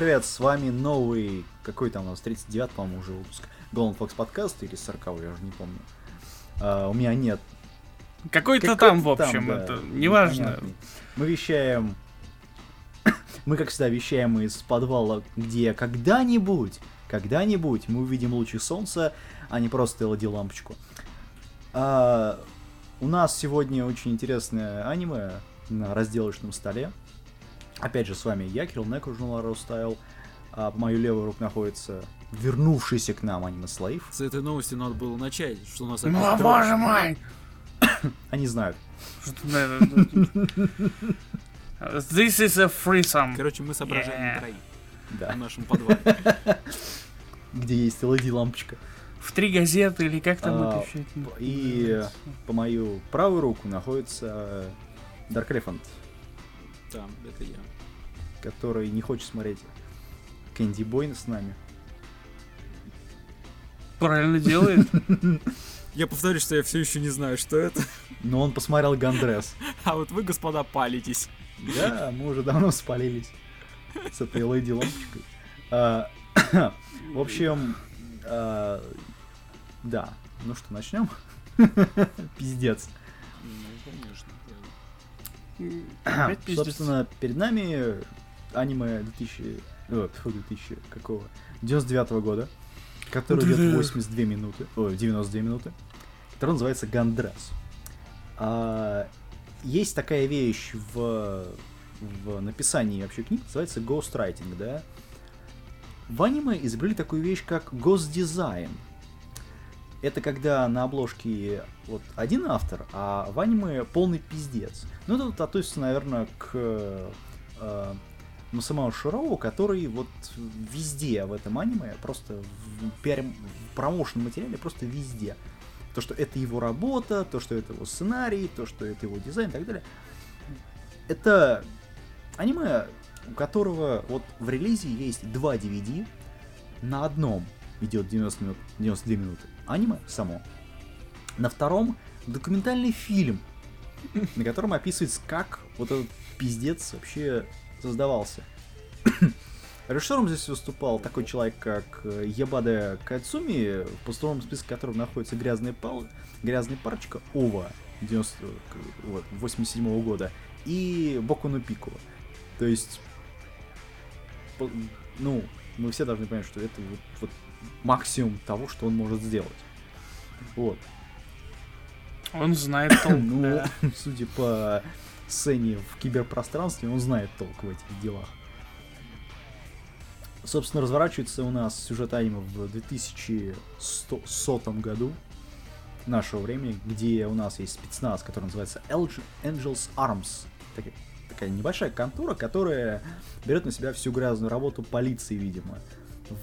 привет, с вами новый, какой там у нас, 39 по-моему, уже выпуск Golden Fox подкаст или 40 я уже не помню. А, у меня нет. Какой-то Какой-то там, в общем, да, это неважно. непонятный. Мы вещаем... Мы, как всегда, вещаем из подвала, где когда-нибудь, когда-нибудь мы увидим лучи солнца, а не просто LED-лампочку. А, у нас сегодня очень интересное аниме на разделочном столе. Опять же, с вами я, Кирилл Некру, журнал Ростайл. А по мою левую руку находится вернувшийся к нам аниме Слейв. С этой новости надо было начать, что у нас Ну, опять боже мой! Они знают. This is a threesome. Короче, мы соображаем Yeah. на троих Да. в нашем подвале. Где есть LED-лампочка. В три газеты или как там А, это И по мою правую руку находится Dark Elephant, Там, это я. Который не хочет смотреть Кэнди Бой с нами. Правильно делает. Я повторю, что я все еще не знаю, что это. Но он посмотрел Гандрес. А вот вы, господа, палитесь. Да, мы уже давно спалились с этой LED-лампочкой. А, В общем, а, да. Ну что, начнем? Пиздец. Ну, конечно. Собственно, перед нами аниме 2000... о, тьфу, 2000 какого? 99 года, который идет Да-да. 82 минуты, ой, 92 минуты, который называется Гандрас. А, есть такая вещь в, в написании вообще книг, называется ghostwriting, да? В аниме изобрели такую вещь, как госдизайн. Это когда на обложке вот один автор, а в аниме полный пиздец. Ну, это вот относится, наверное, к э, Масамао Широу, который вот везде в этом аниме, просто в, пиар- в промоушен материале, просто везде. То, что это его работа, то, что это его сценарий, то, что это его дизайн и так далее. Это аниме, у которого вот в релизе есть два DVD. На одном идет 90 минут, 92 минуты аниме само. На втором документальный фильм, на котором описывается, как вот этот пиздец вообще создавался. Режиссером здесь выступал такой человек, как э, Ябаде Кайцуми, в постороннем списке которого находится грязная, пал... грязная парочка Ова 90... к- вот, 87 года и Боку no Пико. То есть, ну, мы все должны понять, что это вот, вот максимум того, что он может сделать. Вот. Он знает толк, Ну, судя по сцене в киберпространстве, он знает толк в этих делах. Собственно, разворачивается у нас сюжет аниме в 2100 году нашего времени, где у нас есть спецназ, который называется Angels Arms. Такая, небольшая контора, которая берет на себя всю грязную работу полиции, видимо,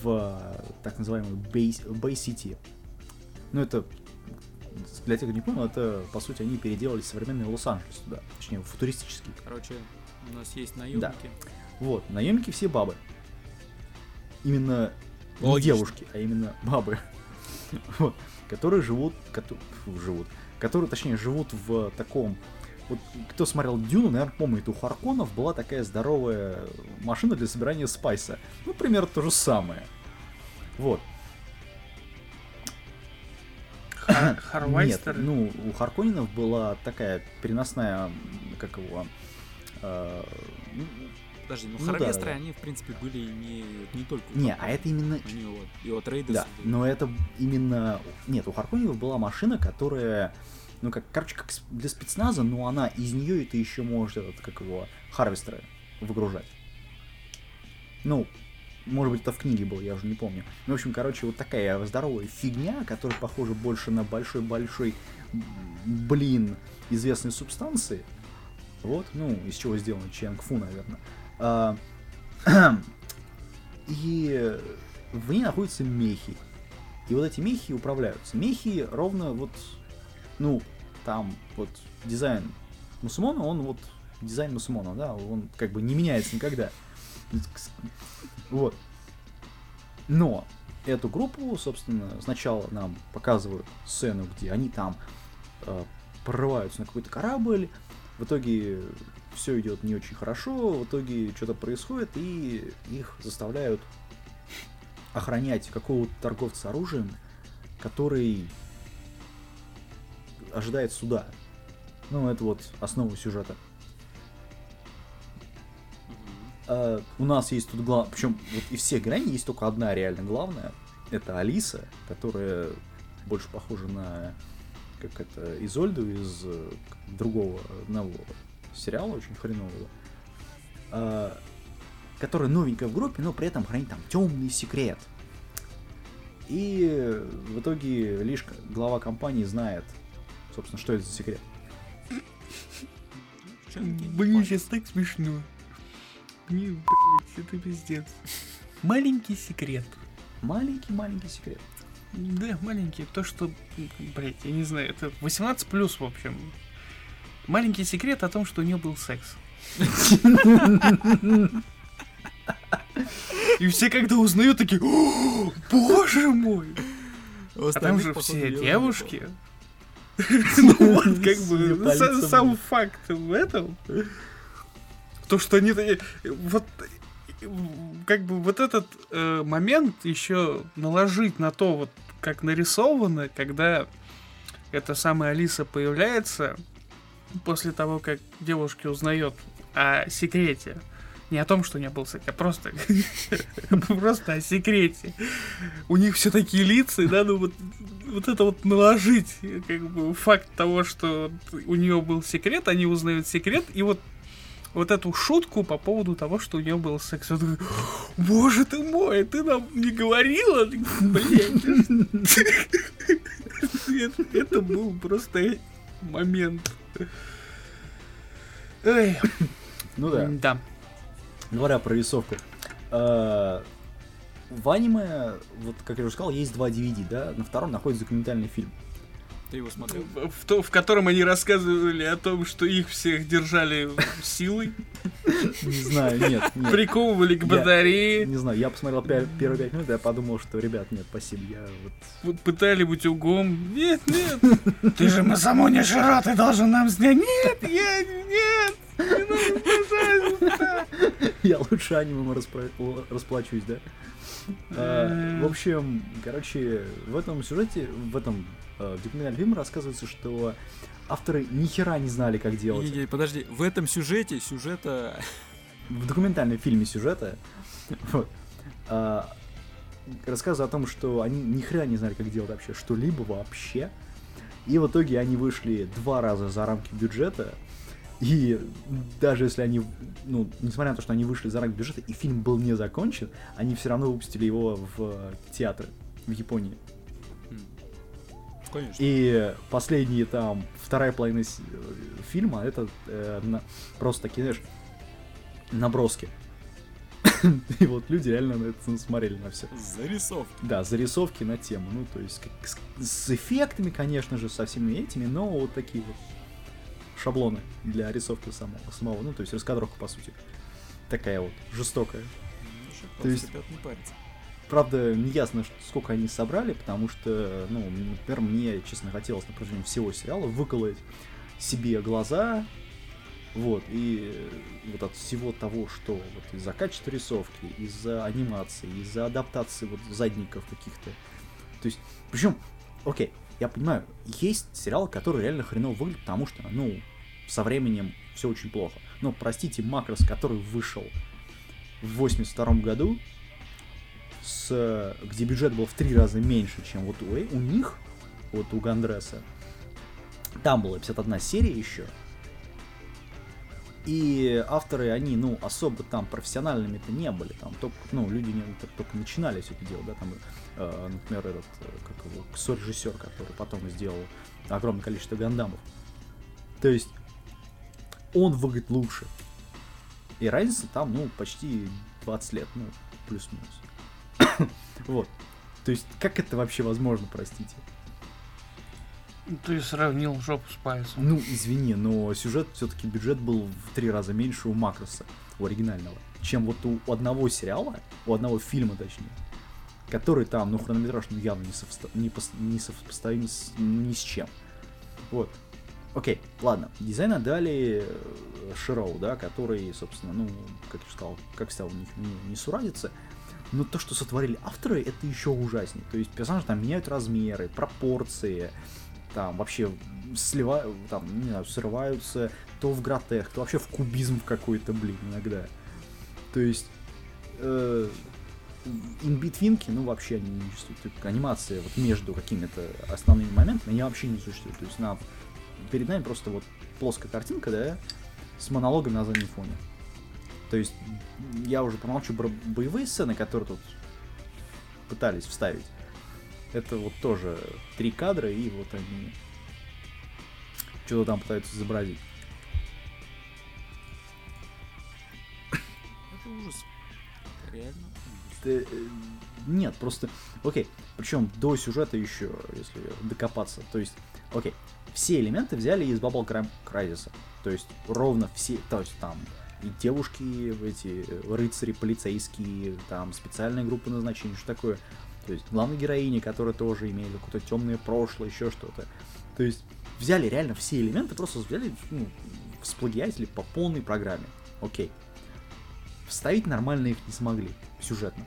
в так называемой Bay, Bay City. Ну, это для тех, кто не понял, это, по сути, они переделали современный Лос-Анджелес туда, точнее, футуристический. Короче, у нас есть наемники. Вот, наемники все бабы. Именно не девушки, а именно бабы. Вот, которые живут, кото- фу, живут, которые, точнее, живут в таком... Вот, кто смотрел Дюну, наверное, помнит, у Харконов была такая здоровая машина для собирания спайса. Ну, примерно то же самое. Вот. Хар- Нет, Харвайстер. ну, у Харконинов была такая переносная, как его, э, ну, Подожди, ну, Ну Харвестеры, да. они, в принципе, были не, не только... у не, а это именно Они вот, и от Рейдерса. Да, но это именно... Нет, у Харконевых была машина, которая... Ну, как, короче, как для спецназа, но она из нее это еще может, этот, как его, Харвестеры выгружать. Ну, может быть, это в книге было, я уже не помню. Ну, в общем, короче, вот такая здоровая фигня, которая похожа больше на большой-большой блин известной субстанции. Вот, ну, из чего сделан Ченг Фу, наверное. А, И в ней находятся мехи. И вот эти мехи управляются. Мехи ровно вот, ну, там вот дизайн Мусумона, он вот дизайн Мусумона, да, он как бы не меняется никогда. Вот. Но эту группу, собственно, сначала нам показывают сцену, где они там э, прорываются на какой-то корабль, в итоге все идет не очень хорошо, в итоге что-то происходит, и их заставляют охранять какого-то торговца оружием, который ожидает суда. Ну, это вот основа сюжета. А, у нас есть тут главное, причем вот из всех граней есть только одна реально главная. Это Алиса, которая больше похожа на как это Изольду из э, другого одного сериала очень хренового, а, которая новенькая в группе, но при этом хранит там темный секрет. И в итоге лишь глава компании знает, собственно, что это за секрет. Блин, сейчас так смешно. Блин, блядь, это пиздец. Маленький секрет. Маленький-маленький секрет. Да, маленький. То, что, блядь, я не знаю, это 18 плюс, в общем. Маленький секрет о том, что у нее был секс. И все когда узнают, такие, «О, боже мой! А там же все девушки. Ну вот, как бы, сам факт в этом. То, что они... Вот как бы вот этот э, момент еще наложить на то, вот как нарисовано, когда эта самая Алиса появляется после того, как девушки узнает о секрете. Не о том, что у нее был секрет, а просто, просто о секрете. У них все такие лица, и надо вот, вот это вот наложить, как бы факт того, что у нее был секрет, они узнают секрет, и вот вот эту шутку по поводу того, что у нее был секс. Я такой, Боже ты мой, ты нам не говорила? Блять. Это, был просто момент. Эй, Ну да. да. Говоря про рисовку. э, В аниме, вот как я уже сказал, есть два DVD, да? На втором находится документальный фильм. Ты его смотрел? В, то- в котором они рассказывали о том, что их всех держали силой, Не знаю, нет, нет. приковывали к Я- батарее, Не знаю, я посмотрел пя- первые пять минут, я подумал, что, ребят, нет, спасибо, я вот... вот пытали быть угом. Нет, нет, ты же Масамони Широ, ты должен нам снять. Нет, я, нет, не надо, пожалуйста. Я лучше анимем распра- расплачусь, да? А, В общем, короче, в этом сюжете, в этом э, документальном фильме рассказывается, что авторы ни хера не знали, как делать. Подожди, в этом сюжете сюжета... в документальном фильме сюжета вот, а, рассказывают о том, что они ни хрена не знали, как делать вообще что-либо вообще. И в итоге они вышли два раза за рамки бюджета. И даже если они, ну, несмотря на то, что они вышли за рамки бюджета, и фильм был не закончен, они все равно выпустили его в театры в Японии. Конечно. И последние там, вторая половина э, фильма, это э, на- просто такие, знаешь, наброски. И вот люди реально на это смотрели на все. Зарисовки. Да, зарисовки на тему. Ну, то есть как с, с эффектами, конечно же, со всеми этими, но вот такие вот шаблоны для рисовки самого, самого. Ну, то есть раскадровка, по сути. Такая вот, жестокая. Ну, То есть- не парятся. Правда, не ясно, сколько они собрали, потому что, ну, например, мне, честно, хотелось на протяжении всего сериала выколоть себе глаза, вот, и вот от всего того, что вот из-за качества рисовки, из-за анимации, из-за адаптации вот задников каких-то. То есть, причем, окей, я понимаю, есть сериалы, которые реально хреново выглядят, потому что, ну, со временем все очень плохо. Но, простите, Макрос, который вышел в 82 году, с, где бюджет был в три раза меньше, чем вот у, у них, вот у Гандреса. Там была 51 серия еще. И авторы, они, ну, особо там профессиональными-то не были. Там только, ну, люди не, только, начинали все это делать, да, там, э, например, этот, э, как его, режиссер, который потом сделал огромное количество гандамов. То есть, он выглядит лучше. И разница там, ну, почти 20 лет, ну, плюс-минус. вот. То есть, как это вообще возможно, простите? Ты сравнил жопу с пальцем. Ну, извини, но сюжет, все-таки бюджет был в три раза меньше у Макроса, у оригинального, чем вот у одного сериала, у одного фильма, точнее, который там, ну, хронометраж ну, явно не, совста- не, пос- не совпоставим с, ни с чем. Вот. Окей, ладно. Дизайн отдали э, Широу, да, который, собственно, ну, как я сказал, как всегда, у них не, не сурадится. Но то, что сотворили авторы, это еще ужаснее. То есть персонажи там меняют размеры, пропорции, там вообще сливают, там, не знаю, срываются то в гротех, то вообще в кубизм какой-то, блин, иногда. То есть э, инбитвинки, ну, вообще они не существуют. Анимация вот между какими-то основными моментами, они вообще не существуют. То есть на, перед нами просто вот плоская картинка, да, с монологом на заднем фоне. То есть я уже помолчу про боевые сцены, которые тут пытались вставить. Это вот тоже три кадра, и вот они что-то там пытаются изобразить. Это ужас. Реально ужас. Ты, э, Нет, просто... Окей, причем до сюжета еще, если докопаться. То есть, окей, все элементы взяли из Bubble Cry- Crysis. То есть, ровно все... То есть, там и девушки, эти э, рыцари, полицейские, там специальная группа назначения, что такое. То есть, главная героиня, которая тоже имеет какое-то темное прошлое, еще что-то. То есть, взяли реально все элементы, просто взяли, ну, сплагиатили по полной программе. Окей. Вставить нормально их не смогли, сюжетно.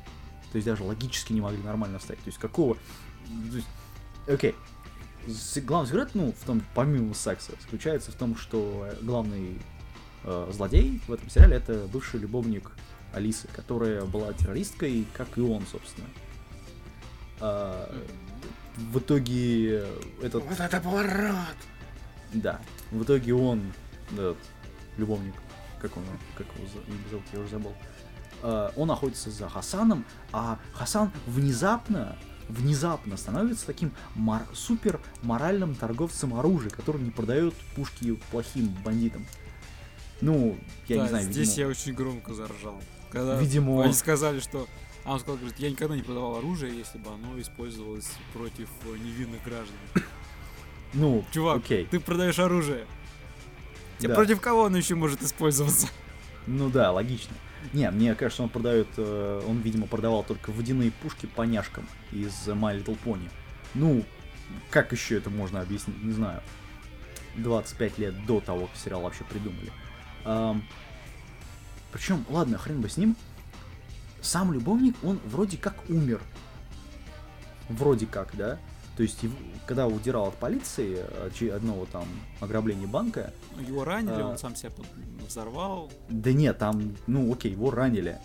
То есть даже логически не могли нормально вставить. То есть какого... то есть, Окей. Главный сюжет, ну, в том, помимо секса, заключается в том, что главный э, злодей в этом сериале это бывший любовник Алисы, которая была террористкой, как и он, собственно. А, в итоге этот Вот это поворот! да. В итоге он, этот любовник, как он, как его зовут, я уже забыл. э, он охотится за Хасаном, а Хасан внезапно, внезапно становится таким мор- супер моральным торговцем оружия, который не продает пушки плохим бандитам. Ну, я Да, не знаю, здесь видимо, я очень громко заржал. Когда Видимо- они сказали, что... А он сказал, говорит, я никогда не продавал оружие, если бы оно использовалось против э, невинных граждан. ну, Чувак, окей. ты продаешь оружие. Да. Против кого оно еще может использоваться? Ну да, логично. Не, мне кажется, он продает, э, он, видимо, продавал только водяные пушки поняшкам из My Little Pony. Ну, как еще это можно объяснить, не знаю. 25 лет до того, как сериал вообще придумали. причем, ладно, хрен бы с ним. Сам любовник, он вроде как умер. Вроде как, да? То есть, когда удирал от полиции, одного там ограбления банка, Его ранили, А. он сам себя взорвал. да нет, там, ну окей, его ранили.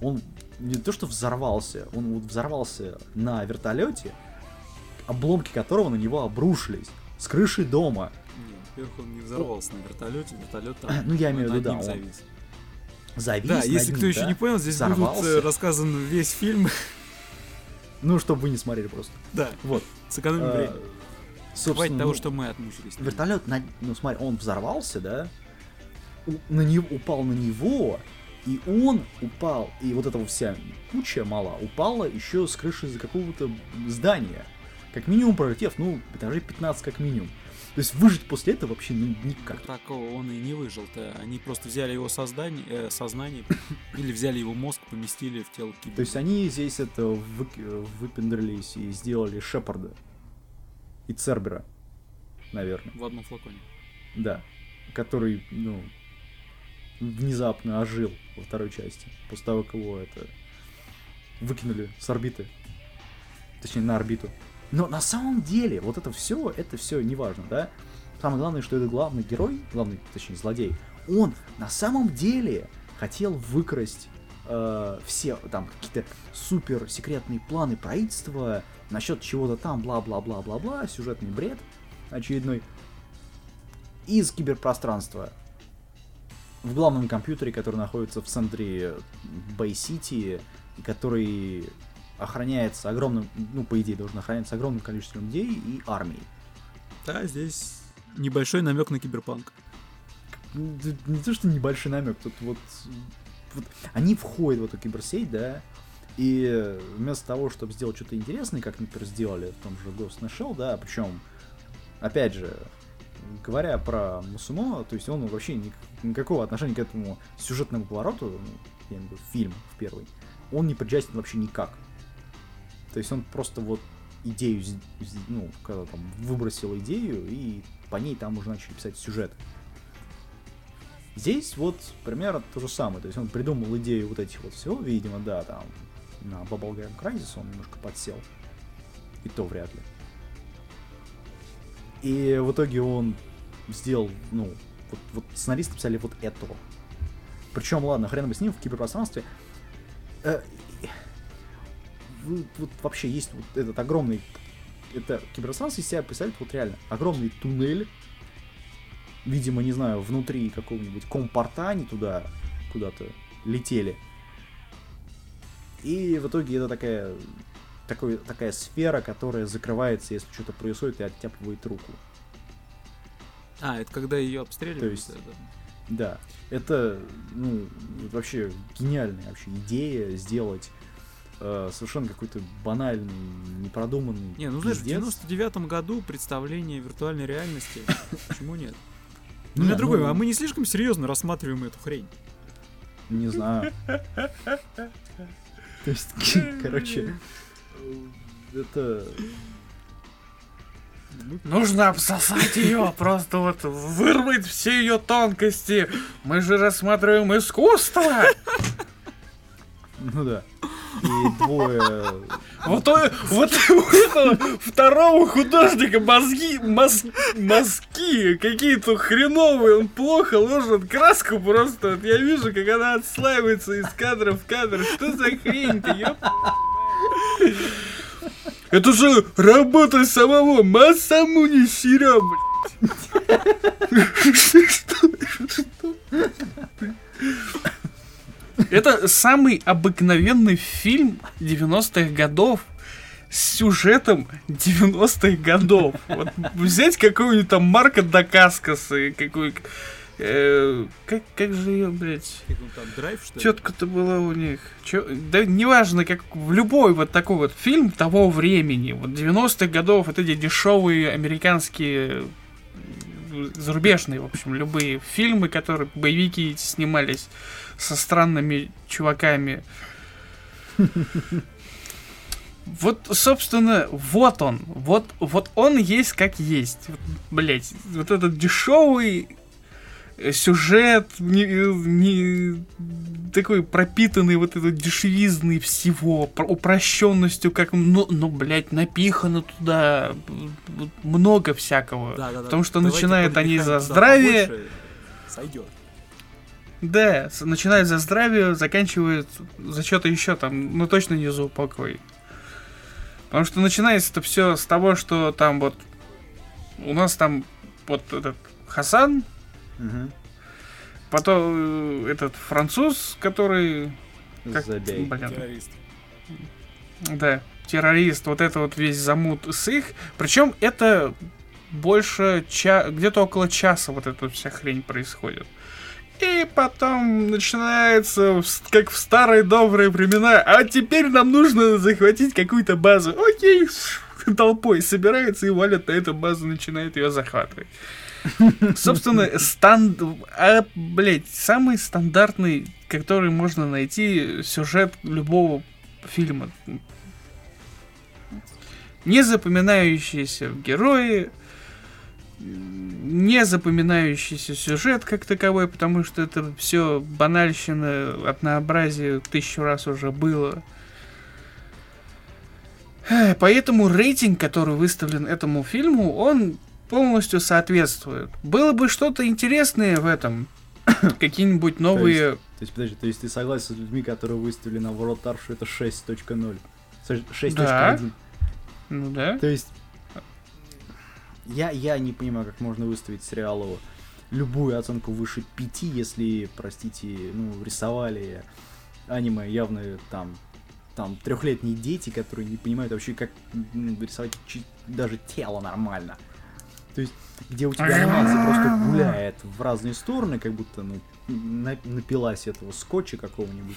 Он не то что взорвался, он вот взорвался на вертолете, обломки которого на него обрушились с крыши дома. Нет, во-первых, он не взорвался на вертолете, вертолет там Ну, я имею в виду, да, он завис. Завис Да, если ним, кто еще да, не понял, здесь будет взорвался. э, рассказан весь фильм. Ну, чтобы вы не смотрели просто. да, Вот. сэкономим Э, время. Собственно, того, ну, что мы отмучились. вертолет, на- ну смотри, он взорвался, да, на него упал на него, и он упал, и вот эта вот вся куча мала упала еще с крыши из какого-то здания. Как минимум пролетев, ну, этажей 15 как минимум. То есть выжить после этого вообще ну, никак. Такого он и не выжил-то. Они просто взяли его создание, э, сознание или взяли его мозг, поместили в тело кибера. То есть они здесь это вы- выпендрились и сделали Шепарда и Цербера, наверное. в одном флаконе. Да. Который, ну, внезапно ожил во второй части. После того, как его это выкинули с орбиты. Точнее, на орбиту. Но на самом деле, вот это все, это все неважно, да? Самое главное, что это главный герой, главный, точнее, злодей, он на самом деле хотел выкрасть э, все там какие-то супер секретные планы правительства насчет чего-то там, бла-бла-бла-бла-бла, сюжетный бред очередной из киберпространства в главном компьютере, который находится в центре Бэй-Сити, который охраняется огромным, ну, по идее, должен охраняться огромным количеством людей и армией. Да, здесь небольшой намек на киберпанк. не то, что небольшой намек, тут вот, вот они входят в эту киберсеть, да, и вместо того, чтобы сделать что-то интересное, как, например, сделали в том же Ghost in Shell, да, причем, опять же, говоря про Мусумо, то есть он вообще ник- никакого отношения к этому сюжетному повороту, ну, я имею в виду фильм в первый, он не причастен вообще никак. То есть он просто вот идею, ну, когда там выбросил идею, и по ней там уже начали писать сюжет. Здесь вот примерно то же самое. То есть он придумал идею вот этих вот всего, видимо, да, там на Bubblegum Crisis он немножко подсел. И то вряд ли. И в итоге он сделал, ну, вот, вот сценаристы писали вот это. Причем, ладно, хрен бы с ним в киберпространстве. Вы, вот вообще есть вот этот огромный... Это киберпространство из себя представляет вот реально огромный туннель. Видимо, не знаю, внутри какого-нибудь компорта они туда куда-то летели. И в итоге это такая такой, такая сфера, которая закрывается, если что-то происходит, и оттяпывает руку. А, это когда ее обстреливают? То есть, да. Это, ну, вообще гениальная вообще идея сделать э, совершенно какой-то банальный, непродуманный Не, ну знаешь, в 99 году представление виртуальной реальности, почему нет? Ну, у меня другой, а мы не слишком серьезно рассматриваем эту хрень? Не знаю. То есть, короче, это... Нужно обсосать ее, просто вот вырвать все ее тонкости. Мы же рассматриваем искусство. Ну да. И двое... Вот, у этого второго художника мозги, мозг, мозги какие-то хреновые, он плохо ложит краску просто. Вот я вижу, как она отслаивается из кадра в кадр. Что за хрень-то, ёп? Это же работа самого Масамуни Сира, блядь. Это самый обыкновенный фильм 90-х годов с сюжетом 90-х годов. Вот взять какого-нибудь там Марка Дакаскаса, какой Э, как, как же ее, блядь? Четко-то была у них. Чё, да неважно, как в любой вот такой вот фильм того времени, вот 90-х годов, вот эти дешевые американские зарубежные, в общем, любые фильмы, которые боевики снимались со странными чуваками. Вот, собственно, вот он. Вот, вот он есть как есть. Блять, вот этот дешевый сюжет не, не такой пропитанный вот этой дешевизной всего, упрощенностью, как, ну, ну, блядь, напихано туда много всякого. Да, да, да. Потому что Давайте начинают они за здравие. Сойдет. Да, начинают за здравие, заканчивают за что-то еще там, ну точно не за упокой. Потому что начинается это все с того, что там вот у нас там вот этот Хасан, Угу. Потом э, этот француз, который... Как, Забей. Блин. Террорист. Да, террорист. Вот это вот весь замут с их. Причем это больше ча... где-то около часа вот эта вся хрень происходит. И потом начинается, как в старые добрые времена, а теперь нам нужно захватить какую-то базу. Окей, толпой собирается и валят на эту базу, начинает ее захватывать. Собственно, станд... А, блядь, самый стандартный, который можно найти сюжет любого фильма. Не запоминающиеся герои, не запоминающийся сюжет как таковой, потому что это все банальщина, однообразие тысячу раз уже было. Поэтому рейтинг, который выставлен этому фильму, он полностью соответствует. Было бы что-то интересное в этом, какие-нибудь новые... То есть, то есть, подожди, то есть ты согласен с людьми, которые выставили на World Tar, что это 6.0? 6.1? Да. Ну да. То есть... Я, я не понимаю, как можно выставить сериалу любую оценку выше 5, если, простите, ну, рисовали аниме явно там там трехлетние дети, которые не понимают вообще, как ну, рисовать даже тело нормально. То есть, где у тебя анимация просто гуляет в разные стороны, как будто, ну, на- напилась этого скотча какого-нибудь.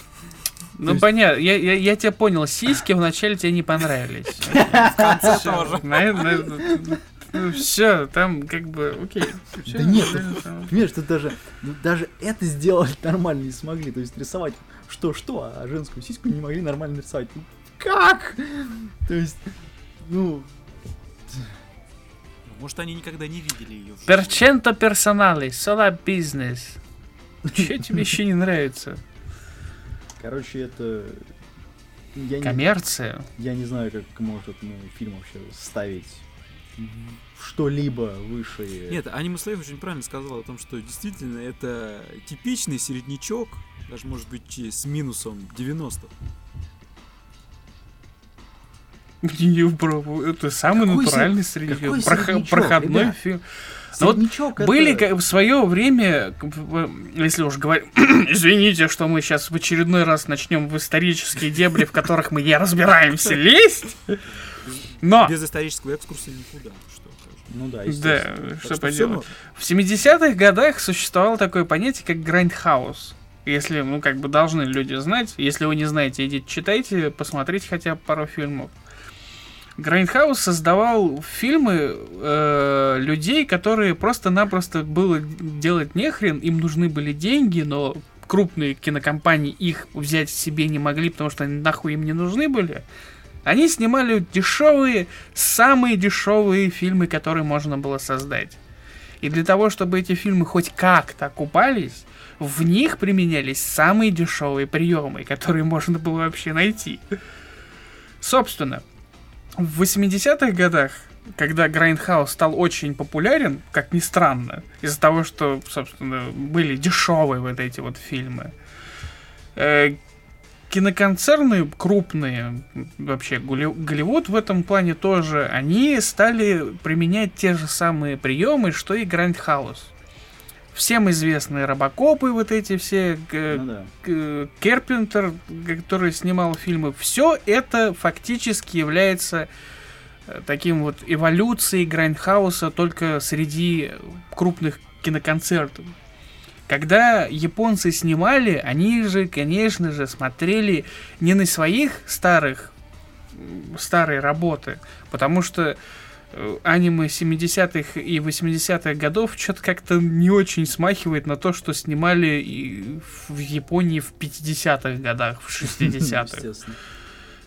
Ну есть- понятно, я, я, я тебя понял, сиськи вначале тебе не понравились. конце Всё, тоже. На- все, там как бы, окей. Да нет. Понимаешь, что даже, ну, даже это сделать нормально не смогли. То есть рисовать что-что, а женскую сиську не могли нормально нарисовать. Ну, как? То есть, ну, Может, они никогда не видели ее. Перченто персонали, сола бизнес. Че тебе еще не нравится? короче, это... Я не, Коммерция. я не знаю, как может этому фильм вообще ставить что-либо выше. Нет, Аниме Слейв очень правильно сказал о том, что действительно это типичный середнячок, даже может быть с минусом 90. Не, бро, Это самый Какой натуральный сер- среднячок. среднячок, Проходной ребят? фильм. Ну вот это- Были ка- в свое время, если уж говорить, извините, что мы сейчас в очередной раз начнем в исторические дебри, в которых мы не разбираемся, лезть. Но, Без исторического экскурса никуда. Что. Ну да, да, что всё поделать. можно. В 70-х годах существовало такое понятие, как грайндхаус. Если, ну, как бы должны люди знать. Если вы не знаете, идите читайте, посмотрите хотя бы пару фильмов. Грайндхаус создавал фильмы э, людей, которые просто-напросто было делать нехрен, им нужны были деньги, но крупные кинокомпании их взять себе не могли, потому что они нахуй им не нужны были. Они снимали дешевые, самые дешевые фильмы, которые можно было создать. И для того, чтобы эти фильмы хоть как-то окупались, в них применялись самые дешевые приемы, которые можно было вообще найти. Собственно, в 80-х годах, когда Грайндхаус стал очень популярен, как ни странно, из-за того, что, собственно, были дешевые вот эти вот фильмы, э, киноконцерны крупные, вообще Голливуд в этом плане тоже, они стали применять те же самые приемы, что и Грайндхаус. Всем известные робокопы, вот эти все, Ну да. Керпентер, который снимал фильмы, все это фактически является э, таким вот эволюцией Грайндхауса только среди крупных киноконцернов. Когда японцы снимали, они же, конечно же, смотрели не на своих старых старые работы, потому что э, аниме 70-х и 80-х годов что-то как-то не очень смахивает на то, что снимали и в Японии в 50-х годах, в 60-х. Естественно.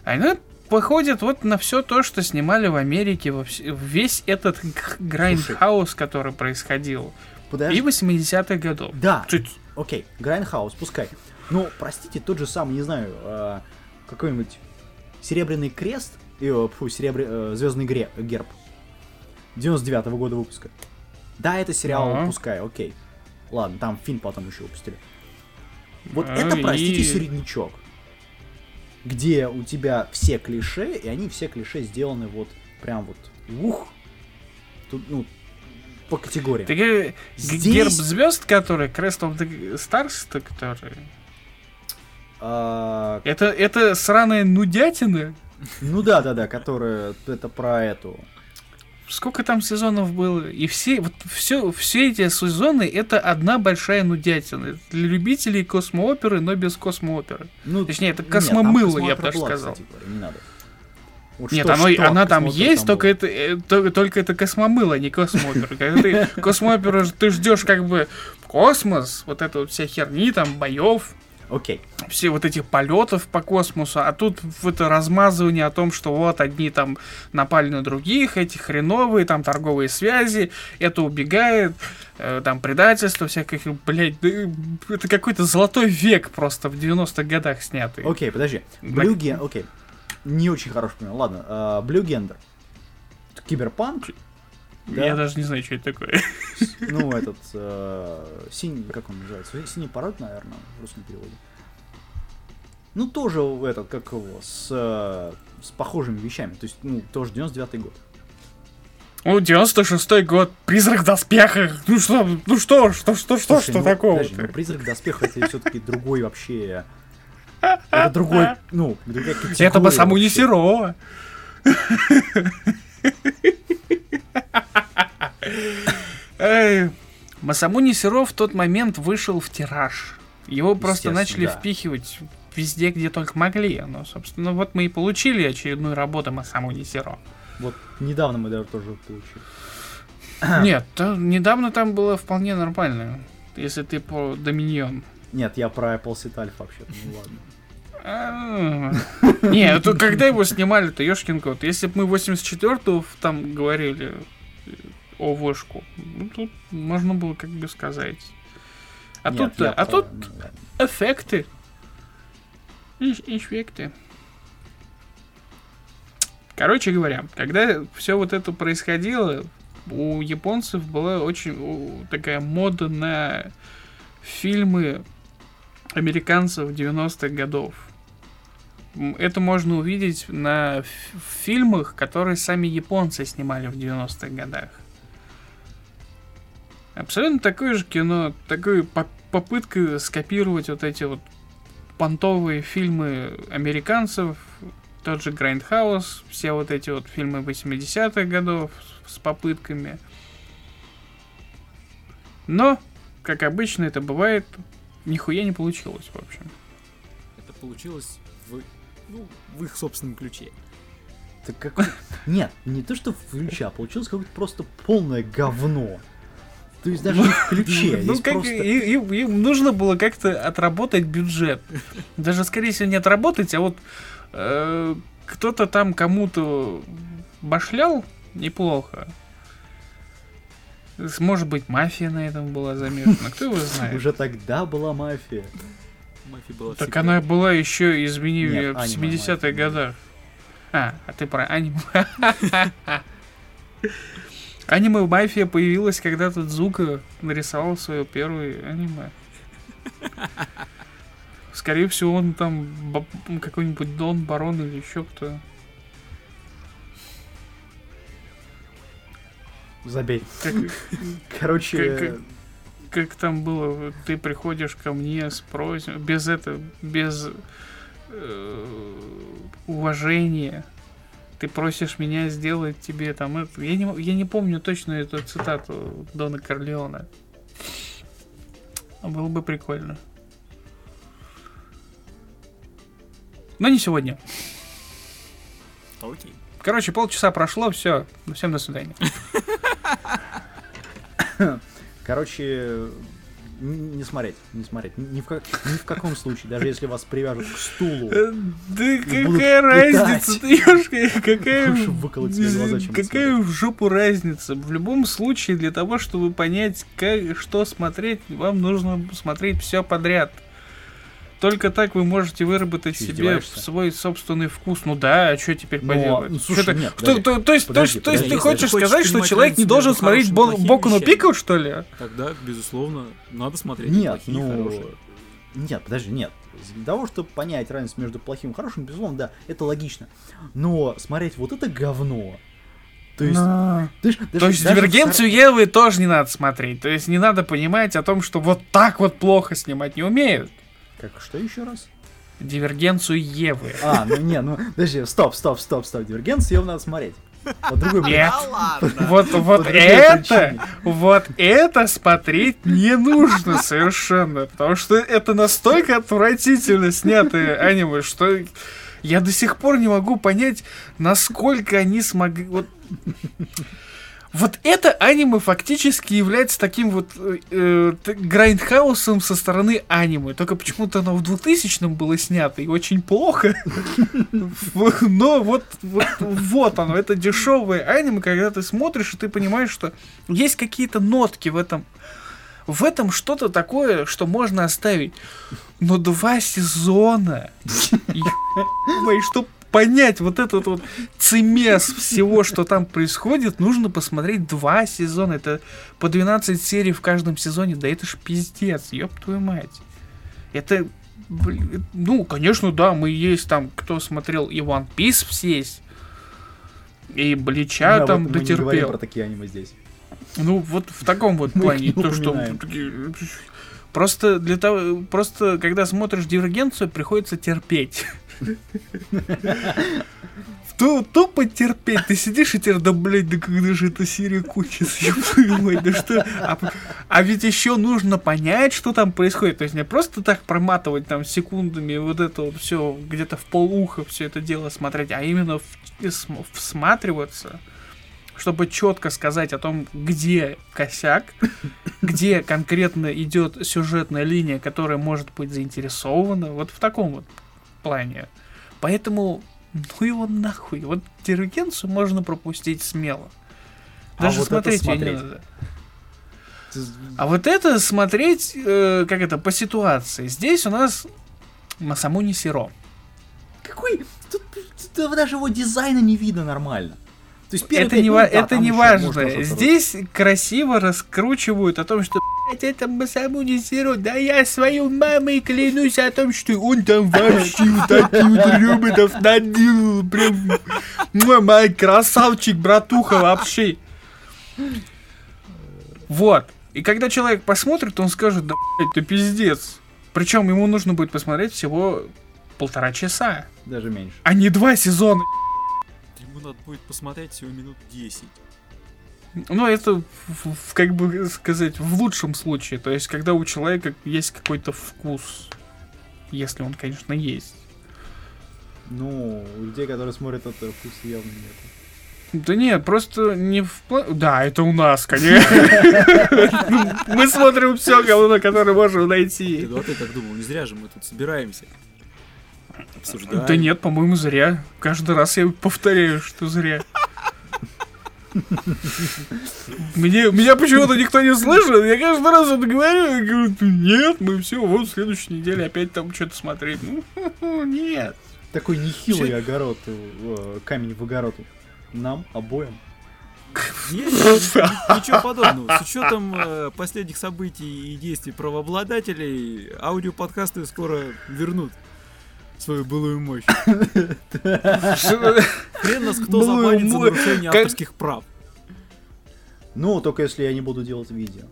Она походит вот на все то, что снимали в Америке, во вс- весь этот грайндхаус, который происходил. Подожди. И 80-х годов. Да, Чуть- окей, Грайндхаус, пускай. Ну, простите, тот же самый, не знаю, э, какой-нибудь Серебряный крест, и, э, фу, серебря- э, Звездный гре- герб 99 года выпуска. Да, это сериал, Ага. пускай, окей. Ладно, там фильм потом еще выпустили. Вот А, это, простите, середнячок. Где у тебя все клише, и они все клише сделаны вот прям вот ух. Тут, ну, по категориям. Ге- г- Здесь- герб звезд, который, Crest of the Stars, -то, который... А, Это, это сраная нудятина? Ну да, да, да, которая это про эту. Сколько там сезонов было? И все, вот все, все эти сезоны это одна большая нудятина. Для любителей космооперы, но без космооперы. Ну, Точнее, это нет, космомыло, я бы даже сказал. кстати говоря, не надо. Вот Нет, что- оно, что она там есть, только была. это, э, то- только это космомыло, не космоопера. Когда ты космоопера, ж- ты ждешь как бы космос, вот это вот вся херни, там, боев, Окей. все вот этих полетов по космосу, а тут в это размазывание о том, что вот одни там напали на других, эти хреновые, там торговые связи, это убегает, э, там предательство всяких, блядь, да, это какой-то золотой век просто в 90-х годах снятый. Окей, подожди. Gen- окей. Не очень хорошо понял. Ладно, а, Blue Gender. Киберпанк. Да. Я даже не знаю, что это такое. Ну, этот э, синий, как он называется? Синий пород, наверное, в русском переводе. Ну, тоже этот, как его, с, э, с похожими вещами. То есть, ну, тоже 99-й год. Ну, 96-й год, призрак в доспехах. Ну что, ну что, что, что, что, Слушай, что ну, подожди, такого-то? ну, призрак доспеха это все-таки другой вообще. Это другой, ну. Это бы саму не вообще. Серова. Эй, Масамуни Сиро в тот момент вышел в тираж. Его просто начали да. впихивать везде, где только могли. Ну, собственно, вот мы и получили очередную работу Масамуни Сиро. Вот недавно мы даже тоже получили. Нет, то недавно там было вполне нормально. Если ты по Доминион. Нет, я про Apple Seed Alpha вообще-то, ну ладно. А, Не, это когда его снимали-то, ёшкин кот. Если бы мы 84-го там говорили э, о вышку, ну тут можно было как бы сказать. А Нет, тут, а тут ну, ладно. эффекты. Эф- Эффекты. Короче говоря, когда все вот это происходило, у японцев была очень такая мода на фильмы американцев 90-х годов. Это можно увидеть на фильмах, которые сами японцы снимали в 90-х годах. Абсолютно такое же кино, такая по- попытка скопировать вот эти вот понтовые фильмы американцев, тот же Грайндхаус, все вот эти вот фильмы 80-х годов с попытками. Но, как обычно это бывает, нихуя не получилось, в общем. Это получилось в, ну, в их собственном ключе. Так какой... Нет, не то что в ключе, а получилось какое-то просто полное говно. То есть даже не в ключе, Ну, как, просто... и- им, им нужно было как-то отработать бюджет. Даже, скорее всего, не отработать, а вот э, кто-то там кому-то башлял неплохо. Может быть, мафия на этом была замешана, кто его знает. Уже тогда была мафия. Мафия была Так всегда. она была еще, извини, Нет, в аниме 70-х мафия. годах. А, а ты про аниме. Аниме мафия появилась, когда Зука нарисовал свое первое аниме. Скорее всего, он там какой-нибудь Дон, Барон или еще кто. Забей. Как, Короче, Как- как там было, ты приходишь ко мне с просьбой, без это, без э, уважения, ты просишь меня сделать тебе там это. Я не, я не помню точно эту цитату Дона Корлеона. Было бы прикольно. Но не сегодня. Окей. Короче, полчаса прошло, все. Всем до свидания. короче, не смотреть, не смотреть. Ни в, как- ни в каком случае, даже если вас привяжут к стулу. Э, Да какая разница, ты ёшка, какая... Выколоть себе глаза, чем Какая в жопу разница? В любом случае, для того, чтобы понять, как, что смотреть, вам нужно смотреть все подряд. Только так вы можете выработать себе свой собственный вкус. Ну да, а что теперь Но, поделать? ну, слушай, ты- нет, то, то- то есть, то Подожди, есть, то есть ты хочешь ты хочешь сказать, что человек не должен смотреть Бо- Боку на. Пикл, что ли? Тогда, безусловно, надо смотреть Нет, плохие ну... хорошие. Нет, подожди, нет. Для того, чтобы понять разницу между плохим и хорошим, безусловно, да, это логично. Но смотреть вот это говно... То есть... Но- ты ж- То даже- есть дивергенцию Евы тоже не надо смотреть. То есть не надо понимать о том, что вот так вот плохо снимать не умеют. Как, что еще раз? Дивергенцию Евы. А, ну не, ну, подожди, стоп, стоп, стоп, стоп, Дивергенцию его надо смотреть. По другой. Нет. ладно. Вот, вот это, причине. вот это смотреть не нужно совершенно, потому что это настолько отвратительно снятое аниме, что я до сих пор не могу понять, насколько они смогли... Вот, вот это аниме фактически является таким вот э, э, грайндхаусом со стороны аниме. Только почему-то оно в 2000-м было снято и очень плохо. Но вот, вот, вот оно, это дешевое аниме, когда ты смотришь, и ты понимаешь, что есть какие-то нотки в этом. В этом что-то такое, что можно оставить. Но два сезона. И чтобы понять вот этот вот цемес всего, что там происходит, нужно посмотреть два сезона. Это по 12 серий в каждом сезоне. Да это ж пиздец, ёб твою мать. Это, блин, ну, конечно, да, мы есть там, кто смотрел и One Piece все есть. И Блича Да, там вот мы не дотерпел. про такие аниме здесь. Ну, вот в таком вот плане, не то, что... Просто для того, просто когда смотришь дивергенцию, приходится терпеть. Ту- Тупо терпеть. Ты сидишь и теперь, да, блядь, да когда же эта серия кончится? Да что? А, а ведь еще нужно понять, что там происходит. То есть не просто так проматывать там секундами вот это вот все где-то в полуха все это дело смотреть, а именно в- см- всматриваться, чтобы четко сказать о том, где косяк, где конкретно идет сюжетная линия, которая может быть заинтересована. Вот в таком вот плане. Поэтому, ну его нахуй. Вот диригенцию можно пропустить смело. А Даже вот это смотреть ее не смотреть. надо. А вот это смотреть, э, как это, по ситуации. Здесь у нас Масамуни Сиро. Какой? Тут, тут даже его дизайна не видно нормально. То есть первые Это не, минут, да, это не важно. Здесь красиво раскручивают о том, что «Блядь, это Масамуни Сиро, да я своей мамой клянусь о том, что он там вообще вот таких вот роботов наделал. Прям мой мой красавчик, братуха вообще. Вот. И когда человек посмотрит, он скажет, да блядь, это пиздец. Причем ему нужно будет посмотреть всего полтора часа, Даже меньше. а не два сезона. Ему надо будет посмотреть всего минут 10. Ну, это, как бы сказать, в лучшем случае. То есть, когда у человека есть какой-то вкус. Если он, конечно, есть. Ну, у людей, которые смотрят это, вкуса явно нет. Да нет, просто не в пла- Да, это у нас, конечно. Мы смотрим все говно, которое можем Ты, найти. ну, а ты как думал, не зря же мы тут собираемся. Обсуждаем. Да нет, по-моему, зря. Каждый раз я повторяю, что зря. Мне, меня почему-то никто не слышит. Я каждый раз это говорю и говорю, нет, мы все, вот в следующей неделе опять там что-то смотреть. Ну, нет. Такой нехилый огород, э, камень в огород. Нам обоим. Ничего подобного. С учетом э, последних событий и действий правообладателей, аудиоподкасты скоро вернут свою былую мощь. Хрен нас кто забанит за нарушение авторских прав. Ну, только если я не буду делать видео.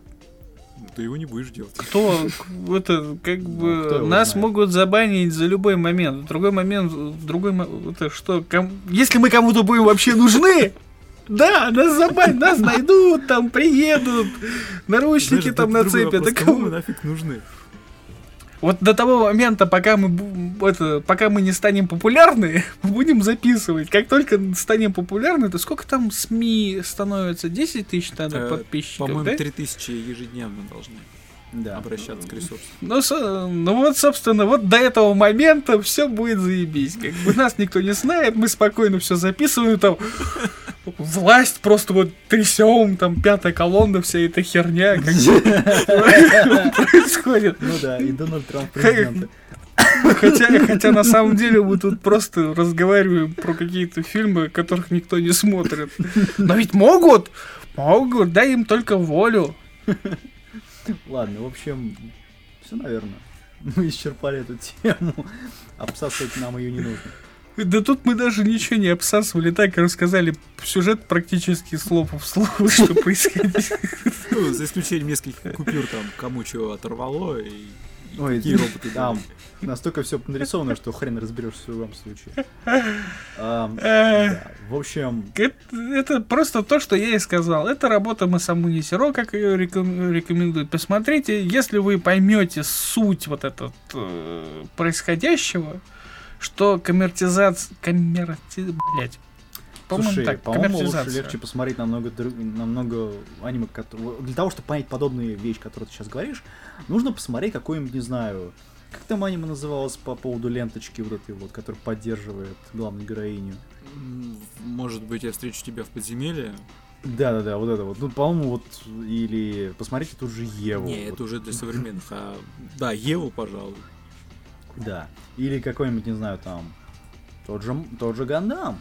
Ты его не будешь делать. Кто, это, как Ну, бы, кто его нас знает. могут забанить за любой момент. В другой момент, в другой, это что, ком- если мы кому-то будем вообще нужны, да, нас забанят, нас найдут, там приедут, наручники Знаешь, там нацепят. да кому кому- мы нафиг нужны? Вот до того момента, пока мы, это, пока мы не станем популярны, мы будем записывать. Как только станем популярны, то сколько там СМИ становится? 10 тысяч надо Э, подписчиков, По-моему, да? 3000 ежедневно должны Да. обращаться к ресурсам. Ну, со- ну вот, собственно, вот до этого момента все будет заебись. Как бы нас никто не знает, мы спокойно все записываем, там власть просто вот трясем, там пятая колонна, вся эта херня, как происходит. Ну да, и Дональд Трамп президента. Хотя, хотя на самом деле мы тут просто разговариваем про какие-то фильмы, которых никто не смотрит. Но ведь могут! Могут, дай им только волю. Ладно, в общем, все, наверное. Мы исчерпали эту тему. Обсасывать нам ее не нужно. Да тут мы даже ничего не обсасывали, так и рассказали сюжет практически слово в слово, что происходит. Ну, за исключением нескольких купюр там, кому чего оторвало и, Ой, какие роботы там были. настолько все нарисовано, что хрен разберешься в любом случае. Э, да, В общем, Это, это просто то, что я и сказал. Это работа Масамуни Сиро, как ее реком- рекомендуют. Посмотрите, если вы поймете суть вот этот э, происходящего, что коммертизация... Коммерти... Блять. По-моему, слушай, так, по-моему, лучше легче посмотреть намного, намного аниме, кото- Для того, чтобы понять подобные вещи, которые ты сейчас говоришь, нужно посмотреть какой-нибудь, не знаю, как там аниме называлось по поводу ленточки вот этой вот, которая поддерживает главную героиню. Может быть, я встречу тебя в подземелье? Да-да-да, вот это вот. Ну, по-моему, вот, или посмотрите тут же Еву. Не, вот. это уже для современных. А, да, Еву, пожалуй. Да. Или какой-нибудь, не знаю, там, тот же, тот же Гандам.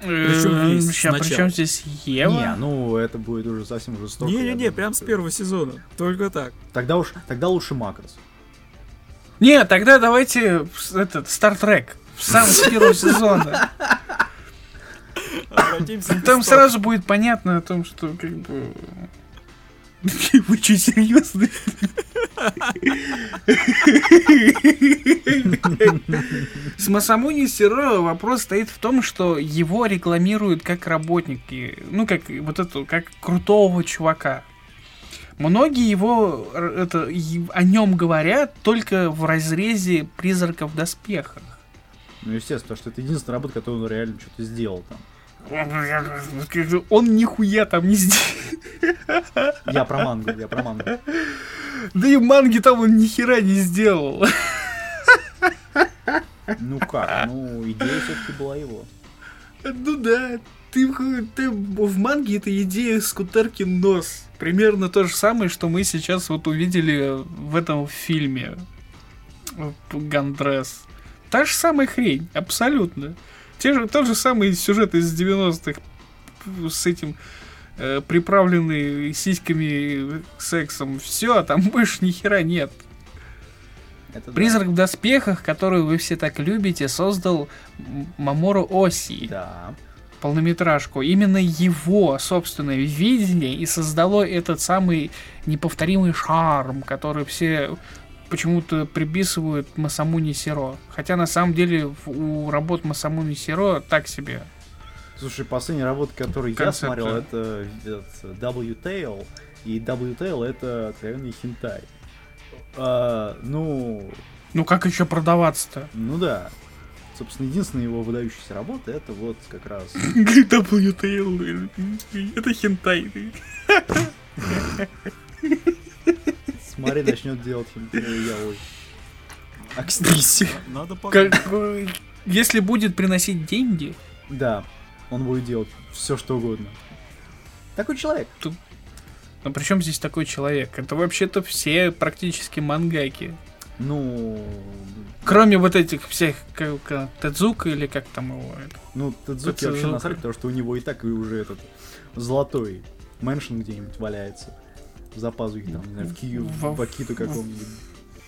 Причем весь, Ща, сначала. причем здесь Ева? Не, ну, это будет уже совсем жестоко. Не-не-не, прям с первого сезона. Только так. Тогда уж, тогда лучше Макрос. Не, тогда давайте этот Стартрек. Сам с первого сезона. Там сразу будет понятно о том, что как бы... Вы что, серьезно? С Масамуни Сиро вопрос стоит в том, что его рекламируют как работники, ну, как вот это, как крутого чувака. Многие его, э, это, о нем говорят только в разрезе призраков в доспехах. Ну, естественно, потому что это единственная работа, которую он реально что-то сделал там. Он нихуя там не сделал. Я про мангу, я про мангу. Да и манги там он ни хера не сделал. Ну как, ну идея все-таки была его. Ну да, ты, в- ты в манге это идея Скутеркин нос. Примерно то же самое, что мы сейчас вот увидели в этом фильме. Гандрес. Та же самая хрень, абсолютно. Те же, тот же самый сюжет из 90-х с этим э, приправленный сиськами сексом. Все, там больше ни хера нет. Это да. Призрак в доспехах, который вы все так любите, создал Мамору Оси Да. полнометражку. Именно его собственное видение и создало этот самый неповторимый шарм, который все почему-то приписывают Масамуни Сиро. Хотя на самом деле у работ Масамуни Сиро так себе. Слушай, последняя работа, которую я Концепты. смотрел, это, это W-Tail. И W-Tail это откровенный хентай. А, ну, Ну как еще продаваться-то? ну да. Собственно, единственная его выдающаяся работа это вот как раз. WTL, это хентай. Смотри, начнет делать хентай яой. А кстати, Надо э, если будет приносить деньги, да, он будет делать все что угодно. Такой человек. ну при чем здесь такой человек? Это вообще-то все практически мангаки. Ну, Кроме вот этих всех, как, как Тедзука или как там его. это. ну, Тедзуки вообще насрать, потому что у него и так и уже этот золотой мэншн где-нибудь валяется. За пазухи, там, не знаю, в Кию, Во- в Акиту каком-нибудь.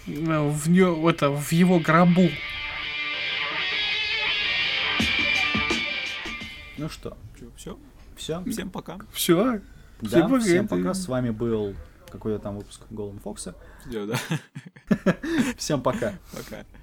В, нё- это, в его гробу. Ну что, Все, все? всем пока. Все. Да, Всем всем пока. пока. С вами был какой-то там выпуск Голden Фокса. Всё, да, Всем пока. пока.「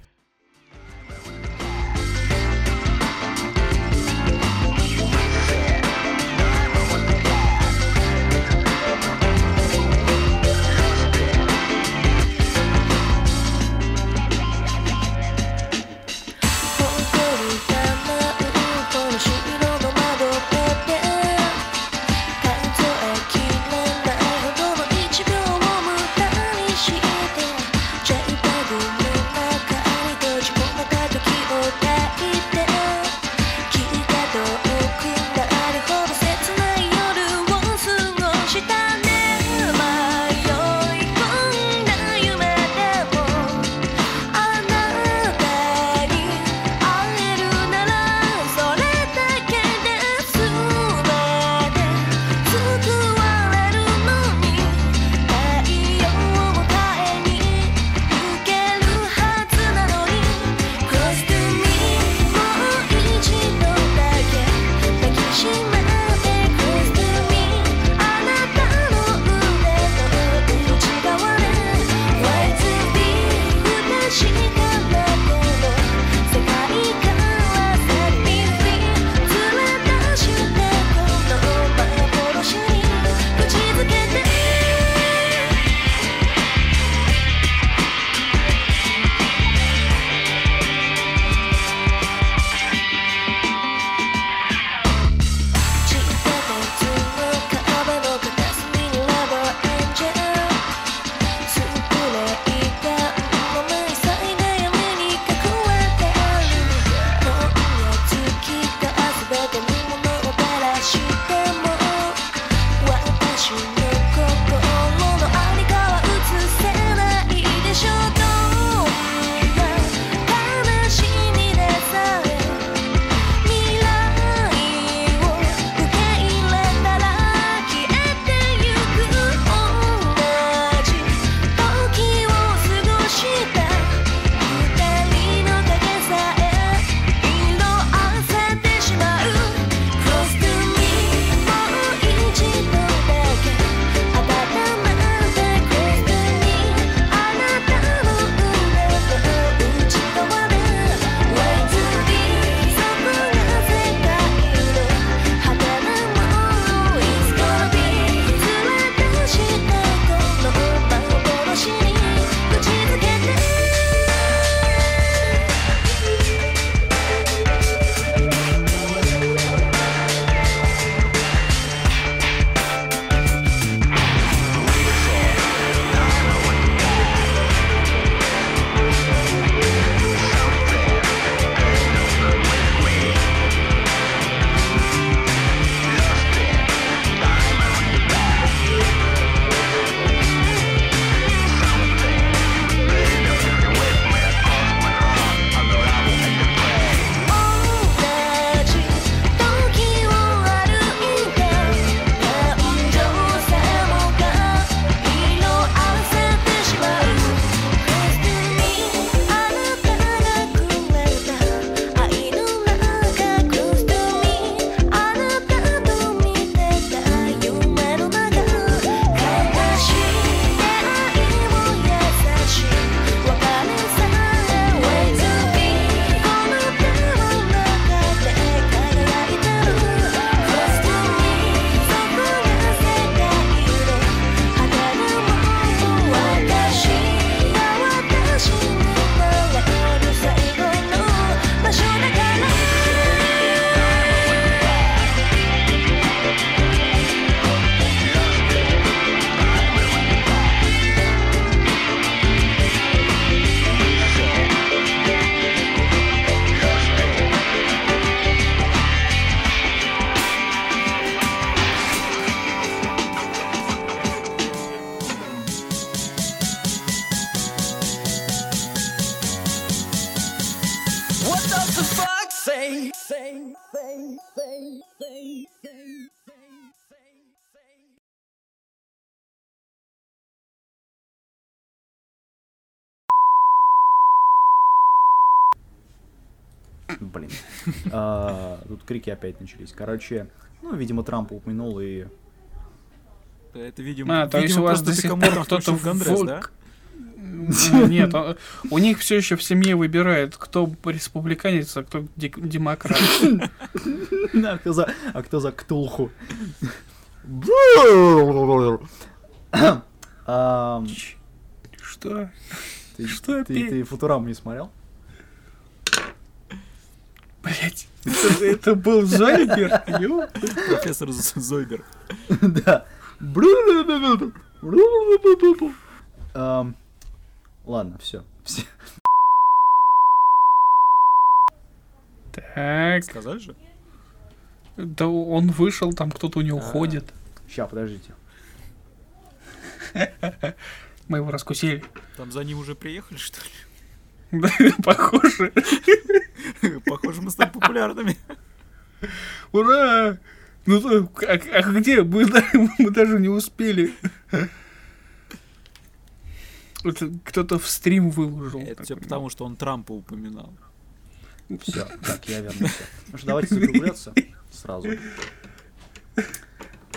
А, Тут крики опять начались. Короче, ну, видимо, Трамп упомянул и... Это, видимо, А, то есть у вас до сих пор кто-то в- да? Нет, а, у них все еще в семье выбирают, кто республиканец, а кто демократ. А кто за, Ктулху? Что? Ты, Что ты, ты Футураму не смотрел? Блять, это, это был Зойбер? Профессор Зойбер. Да. Ам, Ладно, все. Так, Сказали же? да он вышел, там кто-то у него А. ходит. Сейчас, подождите. Мы его раскусили. Там за ним уже приехали, что ли? Да, Похоже. Похоже, мы стали популярными. Ура! Ну, то- а, а где? Мы, да- мы даже не успели. Это кто-то в стрим выложил. Это все потому, что он Трампа упоминал. Все, так, я вернулся. Ну что, давайте закругляться сразу.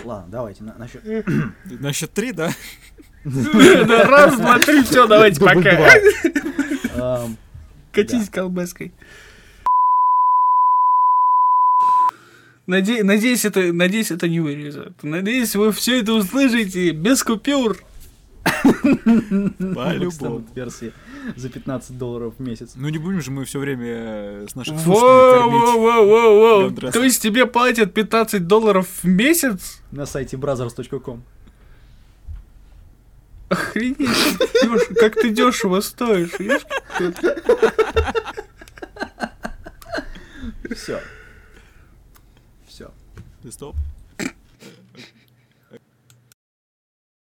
Ладно, давайте, на, насчет... На счет три, да? Раз, два, три, все, давайте, пока. Ам, Катись колбаской. Наде- Надеюсь, это, надеюсь, это не вырезают. Надеюсь, вы все это услышите без купюр. По-любому. версии за 15 долларов в месяц. Ну не будем же мы все время э, с наших слушателей кормить. То есть тебе платят 15 долларов в месяц? На сайте brothers.com. Охренеть, как ты дешево стоишь. Все. Все. Ты стоп.